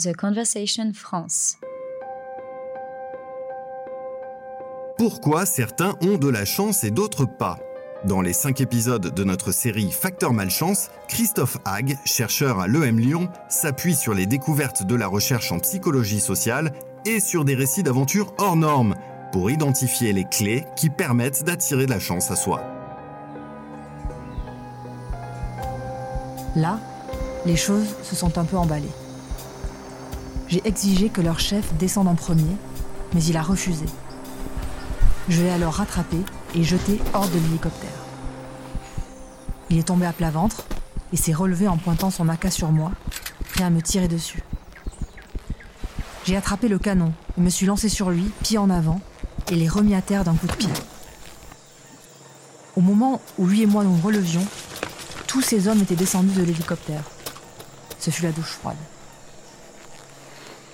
The Conversation France. Pourquoi certains ont de la chance et d'autres pas Dans les cinq épisodes de notre série Facteur Malchance, Christophe Hague, chercheur à l'EM Lyon, s'appuie sur les découvertes de la recherche en psychologie sociale et sur des récits d'aventures hors normes pour identifier les clés qui permettent d'attirer de la chance à soi. Là, les choses se sont un peu emballées. J'ai exigé que leur chef descende en premier, mais il a refusé. Je l'ai alors rattrapé et jeté hors de l'hélicoptère. Il est tombé à plat ventre et s'est relevé en pointant son AK sur moi, prêt à me tirer dessus. J'ai attrapé le canon et me suis lancé sur lui, pied en avant, et l'ai remis à terre d'un coup de pied. Au moment où lui et moi nous relevions, tous ces hommes étaient descendus de l'hélicoptère. Ce fut la douche froide.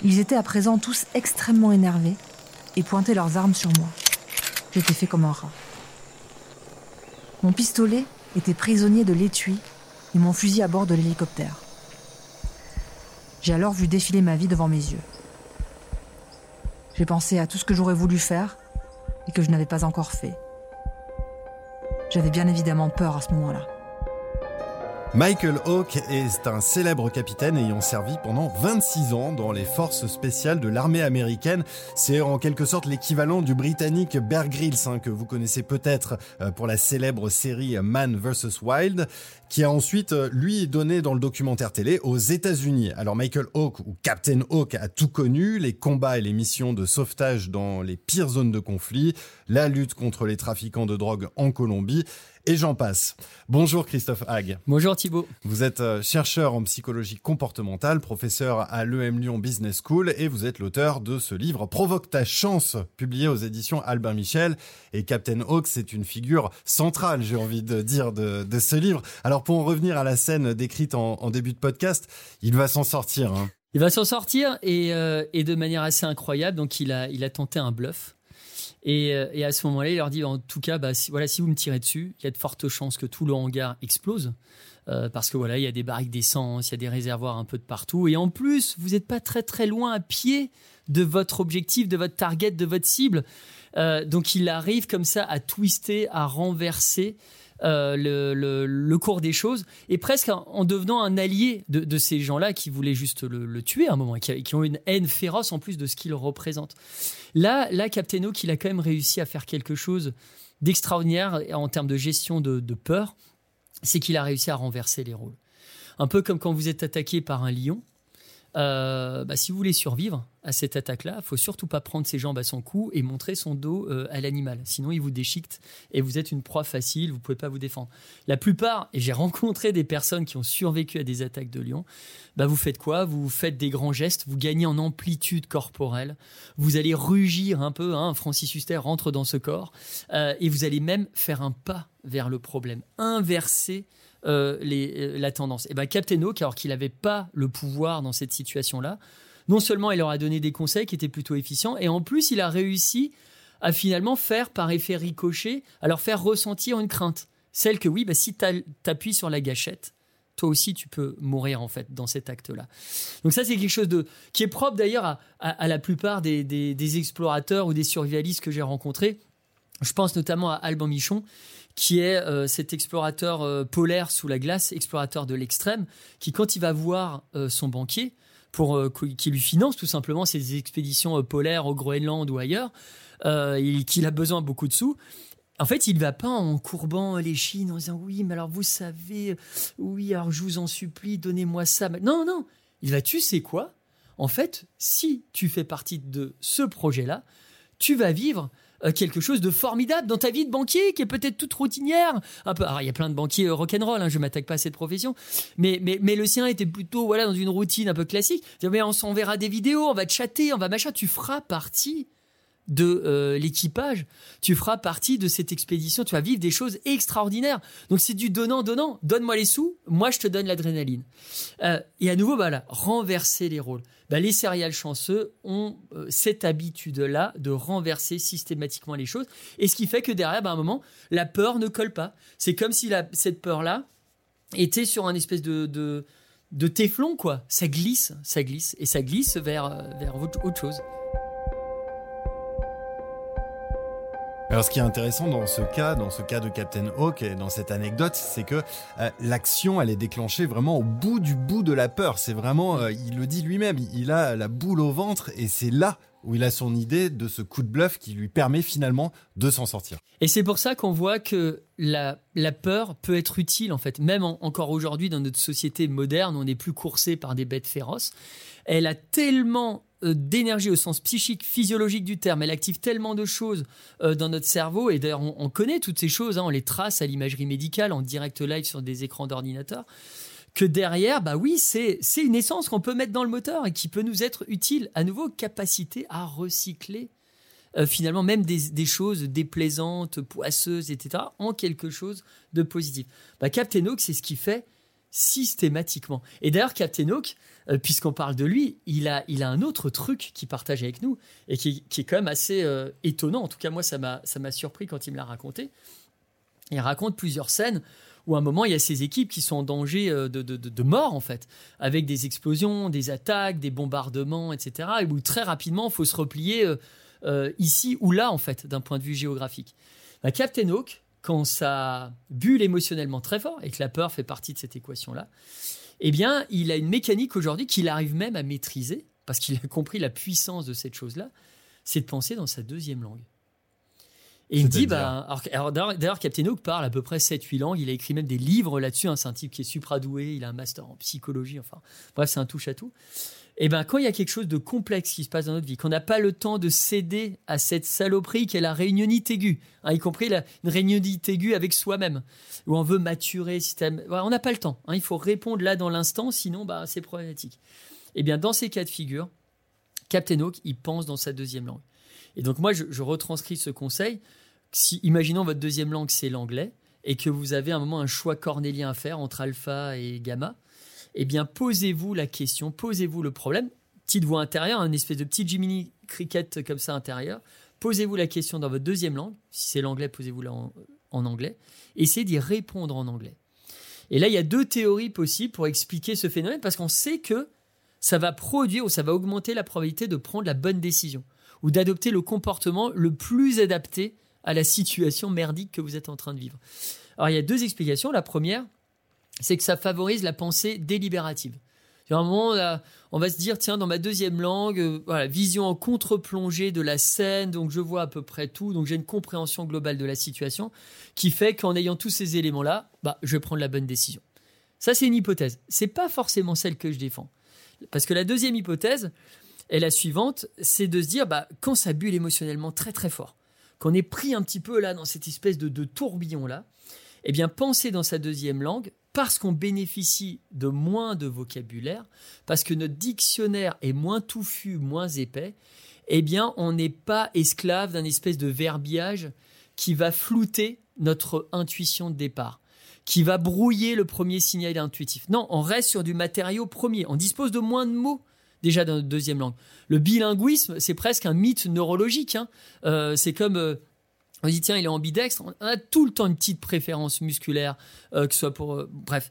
Ils étaient à présent tous extrêmement énervés et pointaient leurs armes sur moi. J'étais fait comme un rat. Mon pistolet était prisonnier de l'étui et mon fusil à bord de l'hélicoptère. J'ai alors vu défiler ma vie devant mes yeux. J'ai pensé à tout ce que j'aurais voulu faire et que je n'avais pas encore fait. J'avais bien évidemment peur à ce moment-là. Michael Hawke est un célèbre capitaine ayant servi pendant 26 ans dans les forces spéciales de l'armée américaine. C'est en quelque sorte l'équivalent du britannique Bear Grylls hein, que vous connaissez peut-être euh, pour la célèbre série Man vs Wild qui a ensuite, euh, lui, donné dans le documentaire télé aux États-Unis. Alors Michael Hawke ou Captain Hawke a tout connu, les combats et les missions de sauvetage dans les pires zones de conflit, la lutte contre les trafiquants de drogue en Colombie et j'en passe. Bonjour Christophe Hague. Bonjour Thibault. Vous êtes euh, chercheur en psychologie comportementale, professeur à l'EM Lyon Business School et vous êtes l'auteur de ce livre Provoque ta chance, publié aux éditions Albin Michel. Et Captain Hawke, c'est une figure centrale, j'ai envie de dire, de, ce livre. Alors pour en revenir à la scène décrite en, début de podcast, il va s'en sortir. Hein. Il va s'en sortir euh, et, de manière assez incroyable. Donc il a, il a tenté un bluff. Euh, et, à ce moment-là, il leur dit en tout cas, bah, si, voilà, si vous me tirez dessus, il y a de fortes chances que tout le hangar explose. Euh, parce que voilà, il y a des barriques d'essence, il y a des réservoirs un peu de partout. Et en plus, vous n'êtes pas très très loin à pied de votre objectif, de votre target, de votre cible. Euh, donc il arrive comme ça à twister, à renverser euh, le, cours des choses et presque en, devenant un allié de, ces gens-là qui voulaient juste le, tuer à un moment, qui, ont une haine féroce en plus de ce qu'il représente. Là, là, Captain Oak, il a quand même réussi à faire quelque chose d'extraordinaire en termes de gestion de, de peur, c'est qu'il a réussi à renverser les rôles. Un peu comme quand vous êtes attaqué par un lion, euh, bah, si vous voulez survivre à cette attaque-là, faut surtout pas prendre ses jambes à son cou et montrer son dos euh, à l'animal. Sinon, il vous déchiquette et vous êtes une proie facile, vous pouvez pas vous défendre. La plupart, et j'ai rencontré des personnes qui ont survécu à des attaques de lion, bah, vous faites quoi? Vous faites des grands gestes, vous gagnez en amplitude corporelle, vous allez rugir un peu, hein, Francis Huster rentre dans ce corps, euh, et vous allez même faire un pas vers le problème, inverser euh, euh, la tendance. Et ben Captain Hook, alors qu'il n'avait pas le pouvoir dans cette situation-là, non seulement il leur a donné des conseils qui étaient plutôt efficients, et en plus il a réussi à finalement faire par effet ricochet, à leur faire ressentir une crainte. Celle que oui, bah, si tu appuies sur la gâchette, toi aussi tu peux mourir en fait dans cet acte-là. Donc ça c'est quelque chose de qui est propre d'ailleurs à, la plupart des, des, explorateurs ou des survivalistes que j'ai rencontrés. Je pense notamment à Alban Michon qui est euh, cet explorateur euh, polaire sous la glace, explorateur de l'extrême, qui quand il va voir euh, son banquier, pour qui lui finance tout simplement ses expéditions polaires au Groenland ou ailleurs, qu'il a besoin de beaucoup de sous, en fait, il va pas en courbant les chines en disant oui, mais alors vous savez, oui, alors je vous en supplie, donnez-moi ça. Non, non, il va, tu sais quoi? En fait, si tu fais partie de ce projet-là, tu vas vivre quelque chose de formidable dans ta vie de banquier qui est peut-être toute routinière. Un peu, alors il y a plein de banquiers euh, rock'n'roll, hein, je m'attaque pas à cette profession, mais, mais, mais le sien était plutôt voilà dans une routine un peu classique. Mais on s'enverra des vidéos, on va chatter, on va machin. Tu feras partie de euh, l'équipage, tu feras partie de cette expédition, tu vas vivre des choses extraordinaires. Donc c'est du donnant-donnant. Donne-moi les sous, moi je te donne l'adrénaline. Euh, et à nouveau, voilà, renverser les rôles. Bah, les céréales chanceux ont euh, cette habitude-là de renverser systématiquement les choses. Et ce qui fait que derrière, bah, à un moment, la peur ne colle pas. C'est comme si cette peur-là était sur un espèce de de téflon, quoi. Ça glisse, ça glisse, et ça glisse vers, vers autre chose. Alors ce qui est intéressant dans ce cas, dans ce cas de Captain Hawk et dans cette anecdote, c'est que euh, l'action elle est déclenchée vraiment au bout du bout de la peur. C'est vraiment, euh, il le dit lui-même, il a la boule au ventre et c'est là où il a son idée de ce coup de bluff qui lui permet finalement de s'en sortir. Et c'est pour ça qu'on voit que la, la, peur peut être utile en fait, même encore aujourd'hui dans notre société moderne, on n'est plus coursé par des bêtes féroces. Elle a tellement euh, d'énergie au sens psychique, physiologique du terme. Elle active tellement de choses euh, dans notre cerveau. Et d'ailleurs, on, connaît toutes ces choses. Hein. on les trace à l'imagerie médicale en direct live sur des écrans d'ordinateur. Que derrière, bah oui, c'est une essence qu'on peut mettre dans le moteur et qui peut nous être utile. À nouveau, capacité à recycler euh, finalement même des, choses déplaisantes, poisseuses, etc., en quelque chose de positif. Bah, Captain Hawk, c'est ce qui fait systématiquement. Et d'ailleurs, Captain Hawk, euh, puisqu'on parle de lui, il a, il a un autre truc qu'il partage avec nous et qui, est quand même assez euh, étonnant. En tout cas, moi, ça m'a surpris quand il me l'a raconté. Il raconte plusieurs scènes où à un moment, il y a ces équipes qui sont en danger euh, de, de, mort, en fait, avec des explosions, des attaques, des bombardements, etc. Et où très rapidement, il faut se replier ici ou là, en fait, d'un point de vue géographique. Bah, Captain Hawk, quand ça bulle émotionnellement très fort et que la peur fait partie de cette équation-là, eh bien, il a une mécanique aujourd'hui qu'il arrive même à maîtriser, parce qu'il a compris la puissance de cette chose-là, c'est de penser dans sa deuxième langue. Et il me dit, bah, alors, d'ailleurs, Captain Hook parle à peu près 7-8 langues, il a écrit même des livres là-dessus, hein, c'est un type qui est supradoué, il a un master en psychologie, enfin, bref, c'est un touche à tout. Et ben quand il y a quelque chose de complexe qui se passe dans notre vie, qu'on n'a pas le temps de céder à cette saloperie qu'est la réunionite aiguë, hein, y compris la, une réunionite aiguë avec soi-même, où on veut maturer, système, on n'a pas le temps. Hein, il faut répondre là dans l'instant, sinon bah, c'est problématique. Et bien dans ces cas de figure, Captain Hawk, il pense dans sa deuxième langue. Et donc moi, je, retranscris ce conseil. Si, imaginons votre deuxième langue, c'est l'anglais, et que vous avez un moment un choix cornélien à faire entre alpha et gamma, eh bien, posez-vous la question, posez-vous le problème. Petite voix intérieure, un espèce de petit Jiminy Cricket comme ça intérieur. Posez-vous la question dans votre deuxième langue. Si c'est l'anglais, posez-vous-la en anglais. Essayez d'y répondre en anglais. Et là, il y a deux théories possibles pour expliquer ce phénomène parce qu'on sait que ça va produire ou ça va augmenter la probabilité de prendre la bonne décision ou d'adopter le comportement le plus adapté à la situation merdique que vous êtes en train de vivre. Alors, il y a deux explications. La première, c'est que ça favorise la pensée délibérative. À un moment, on va se dire, tiens, dans ma deuxième langue, euh, voilà, vision en contre-plongée de la scène, donc je vois à peu près tout, donc j'ai une compréhension globale de la situation, qui fait qu'en ayant tous ces éléments-là, bah, je vais prendre la bonne décision. Ça, c'est une hypothèse. C'est pas forcément celle que je défends. Parce que la deuxième hypothèse est la suivante, c'est de se dire, bah, quand ça bulle émotionnellement très très fort, qu'on est pris un petit peu là dans cette espèce de, de tourbillon-là, eh bien, penser dans sa deuxième langue, parce qu'on bénéficie de moins de vocabulaire, parce que notre dictionnaire est moins touffu, moins épais, eh bien, on n'est pas esclave d'un espèce de verbiage qui va flouter notre intuition de départ, qui va brouiller le premier signal intuitif. Non, on reste sur du matériau premier. On dispose de moins de mots déjà dans notre deuxième langue. Le bilinguisme, c'est presque un mythe neurologique. Hein. Euh, c'est comme euh, on dit tiens, il est ambidextre, on a tout le temps une petite préférence musculaire, euh, que ce soit pour... Bref.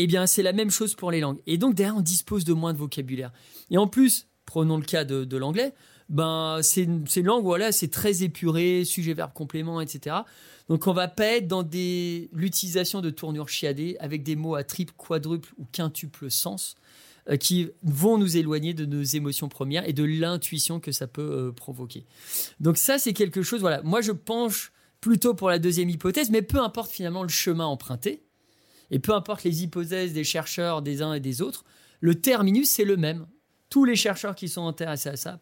Eh bien, c'est la même chose pour les langues. Et donc, derrière, on dispose de moins de vocabulaire. Et en plus, prenons le cas de, l'anglais, ben, c'est une, langue, voilà, c'est très épuré, sujet, verbe, complément, etc. Donc, on va pas être dans l'utilisation de tournures chiadées avec des mots à triple, quadruple ou quintuple sens. Euh, qui vont nous éloigner de nos émotions premières et de l'intuition que ça peut euh, provoquer. Donc ça, c'est quelque chose, voilà, moi je penche plutôt pour la deuxième hypothèse, mais peu importe finalement le chemin emprunté, et peu importe les hypothèses des chercheurs des uns et des autres, le terminus, c'est le même. Tous les chercheurs qui sont intéressés à ça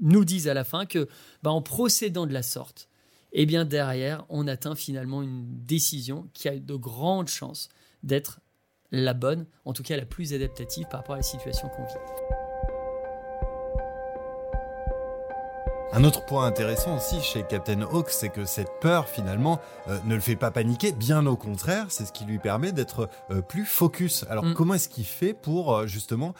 nous disent à la fin que, bah, en procédant de la sorte, eh bien derrière, on atteint finalement une décision qui a de grandes chances d'être la bonne, en tout cas la plus adaptative par rapport à la situation qu'on vit. Un autre point intéressant aussi chez Captain Hawk, c'est que cette peur finalement euh, ne le fait pas paniquer, bien au contraire, c'est ce qui lui permet d'être euh, plus focus. Alors mm. comment est-ce qu'il fait pour euh, justement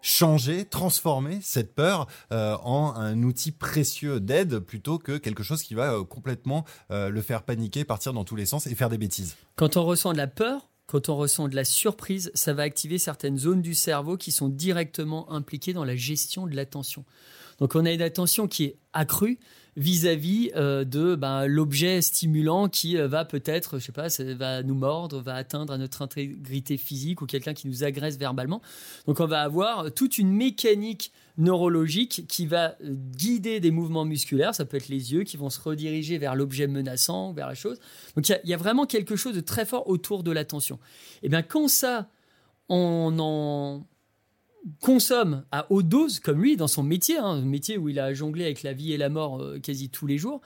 changer, transformer cette peur en un outil précieux d'aide plutôt que quelque chose qui va complètement le faire paniquer, partir dans tous les sens et faire des bêtises? Quand on ressent de la peur, quand on ressent de la surprise, ça va activer certaines zones du cerveau qui sont directement impliquées dans la gestion de l'attention. Donc on a une attention qui est accrue vis-à-vis euh, de ben, l'objet stimulant qui euh, va peut-être, je sais pas, ça va nous mordre, va atteindre à notre intégrité physique ou quelqu'un qui nous agresse verbalement. Donc on va avoir toute une mécanique neurologique qui va euh, guider des mouvements musculaires. Ça peut être les yeux qui vont se rediriger vers l'objet menaçant, vers la chose. Donc il y, a vraiment quelque chose de très fort autour de l'attention. Et eh bien quand ça, on en consomme à haute dose, comme lui, dans son métier, hein, un métier où il a jonglé avec la vie et la mort euh, quasi tous les jours,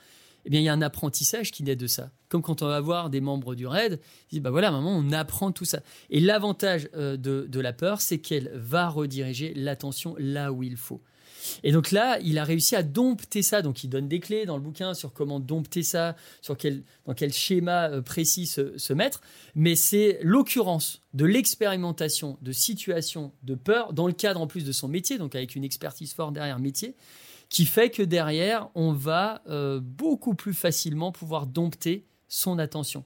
eh bien, il y a un apprentissage qui naît de ça. Comme quand on va voir des membres du RAID, ils bah voilà, maman, on apprend tout ça. Et l'avantage euh, de, la peur, c'est qu'elle va rediriger l'attention là où il faut. Et donc là, il a réussi à dompter ça. Donc il donne des clés dans le bouquin sur comment dompter ça, sur quel, dans quel schéma euh, précis se, mettre. Mais c'est l'occurrence de l'expérimentation de situations de peur dans le cadre en plus de son métier, donc avec une expertise forte derrière métier, qui fait que derrière, on va euh, beaucoup plus facilement pouvoir dompter son attention.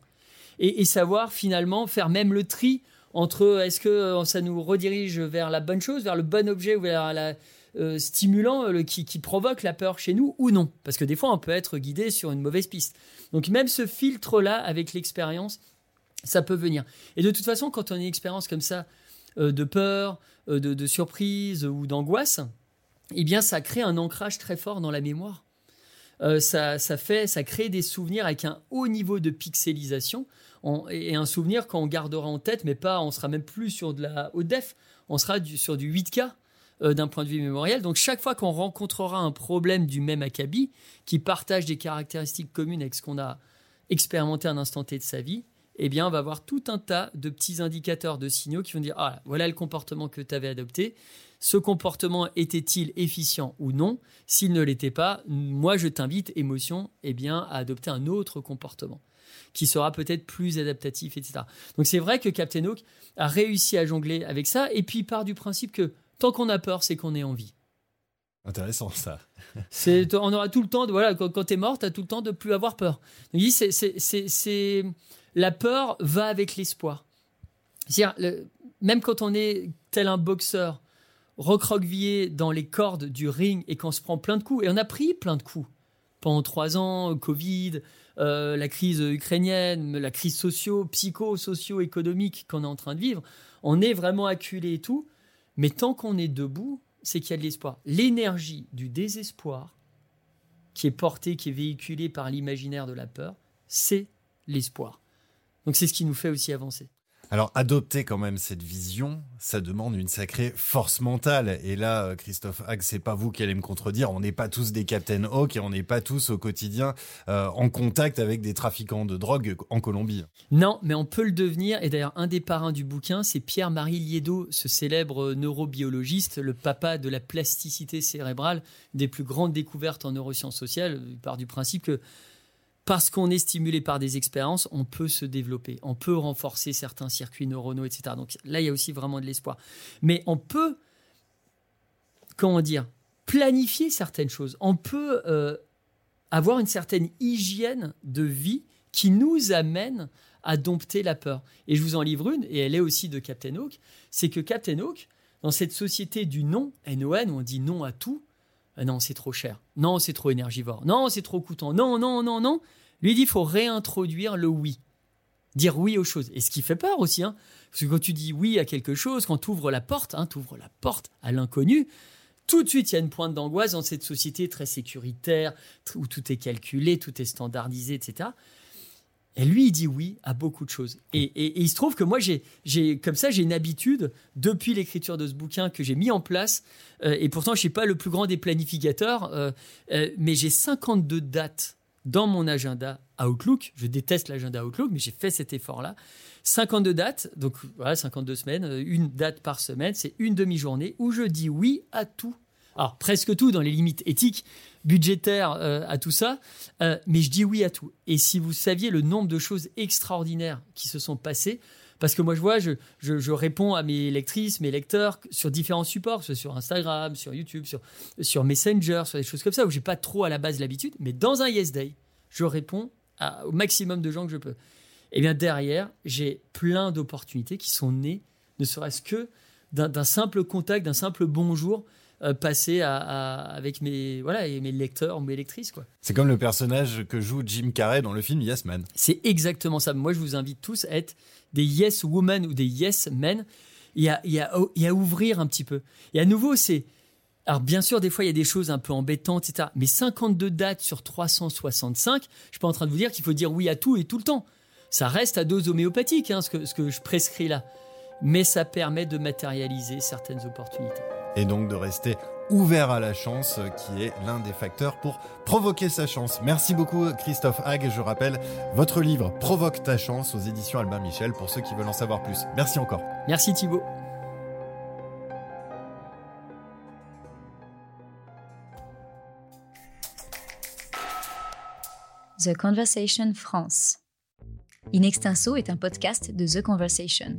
Et, savoir finalement faire même le tri entre est-ce que euh, ça nous redirige vers la bonne chose, vers le bon objet ou vers la, euh, stimulant euh, qui, provoque la peur chez nous ou non. Parce que des fois, on peut être guidé sur une mauvaise piste. Donc même ce filtre-là, avec l'expérience, ça peut venir. Et de toute façon, quand on a une expérience comme ça, euh, de peur, de, surprise ou d'angoisse, eh bien, ça crée un ancrage très fort dans la mémoire. ça, fait, ça crée des souvenirs avec un haut niveau de pixelisation et un souvenir qu'on gardera en tête, mais pas, on sera même plus sur de la haute def, on sera sur du 8K euh, d'un point de vue mémoriel. Donc chaque fois qu'on rencontrera un problème du même acabit, qui partage des caractéristiques communes avec ce qu'on a expérimenté à un instant T de sa vie, eh bien, on va avoir tout un tas de petits indicateurs de signaux qui vont dire ah, voilà le comportement que tu avais adopté. Ce comportement était-il efficient ou non? S'il ne l'était pas, moi je t'invite, émotion, eh bien, à adopter un autre comportement qui sera peut-être plus adaptatif, etc. Donc c'est vrai que Captain Hawk a réussi à jongler avec ça, et puis part du principe que Tant qu'on a peur, c'est qu'on est en vie. Intéressant ça. c'est, on aura tout le temps de voilà quand, tu es mort, tu as tout le temps de plus avoir peur. Donc, c'est, c'est, c'est, la peur va avec l'espoir. même quand on est tel un boxeur recroquevillé dans les cordes du ring et qu'on se prend plein de coups, et on a pris plein de coups pendant trois ans, Covid, euh, la crise ukrainienne, la crise socio, psycho-socio-économique qu'on est en train de vivre, on est vraiment acculé et tout. Mais tant qu'on est debout, c'est qu'il y a de l'espoir. L'énergie du désespoir, qui est portée, qui est véhiculée par l'imaginaire de la peur, c'est l'espoir. Donc c'est ce qui nous fait aussi avancer. Alors, adopter quand même cette vision, ça demande une sacrée force mentale. Et là, Christophe Hague, c'est pas vous qui allez me contredire. On n'est pas tous des Captain Hawk et on n'est pas tous au quotidien euh, en contact avec des trafiquants de drogue en Colombie. Non, mais on peut le devenir. Et d'ailleurs, un des parrains du bouquin, c'est Pierre-Marie Liedo, ce célèbre neurobiologiste, le papa de la plasticité cérébrale, des plus grandes découvertes en neurosciences sociales. Il part du principe que parce qu'on est stimulé par des expériences, on peut se développer, on peut renforcer certains circuits neuronaux, etc. Donc là, il y a aussi vraiment de l'espoir. Mais on peut, comment dire, planifier certaines choses. On peut euh, avoir une certaine hygiène de vie qui nous amène à dompter la peur. Et je vous en livre une, et elle est aussi de Captain Hawk, c'est que Captain Hawk, dans cette société du non, NON, où on dit non à tout, non, c'est trop cher. Non, c'est trop énergivore. Non, c'est trop coûtant. Non, non, non, non. Lui dit, il faut réintroduire le oui. Dire oui aux choses. Et ce qui fait peur aussi, hein. parce que quand tu dis oui à quelque chose, quand tu ouvres la porte, hein, tu ouvres la porte à l'inconnu, tout de suite, il y a une pointe d'angoisse dans cette société très sécuritaire, où tout est calculé, tout est standardisé, etc. Et lui, il dit oui à beaucoup de choses. Et, il se trouve que moi, j'ai, comme ça, j'ai une habitude, depuis l'écriture de ce bouquin, que j'ai mis en place. Euh, et pourtant, je ne suis pas le plus grand des planificateurs, euh, euh, mais j'ai 52 dates dans mon agenda Outlook. Je déteste l'agenda Outlook, mais j'ai fait cet effort-là. 52 dates, donc voilà, 52 semaines, une date par semaine, c'est une demi-journée où je dis oui à tout. Alors, presque tout dans les limites éthiques, budgétaire euh, à tout ça, euh, mais je dis oui à tout. Et si vous saviez le nombre de choses extraordinaires qui se sont passées, parce que moi je vois, je, je, réponds à mes lectrices, mes lecteurs sur différents supports, sur Instagram, sur YouTube, sur, sur Messenger, sur des choses comme ça, où j'ai pas trop à la base l'habitude, mais dans un Yes Day, je réponds au maximum de gens que je peux. Et bien derrière, j'ai plein d'opportunités qui sont nées, ne serait-ce que d'un simple contact, d'un simple bonjour euh, passé avec mes, voilà, mes lecteurs ou mes lectrices. C'est comme le personnage que joue Jim Carrey dans le film Yes Man. C'est exactement ça. Moi, je vous invite tous à être des Yes Women ou des Yes Men et à, et à ouvrir un petit peu. Et à nouveau, c'est alors bien sûr, des fois, il y a des choses un peu embêtantes, etc. Mais 52 dates sur 365, je suis pas en train de vous dire qu'il faut dire oui à tout et tout le temps. Ça reste à dose homéopathique, hein, ce, que, ce que je prescris là. Mais ça permet de matérialiser certaines opportunités. Et donc de rester ouvert à la chance, qui est l'un des facteurs pour provoquer sa chance. Merci beaucoup Christophe Hague. Je rappelle votre livre Provoque ta chance aux éditions Albin Michel pour ceux qui veulent en savoir plus. Merci encore. Merci Thibault. The Conversation France. In Extenso est un podcast de The Conversation.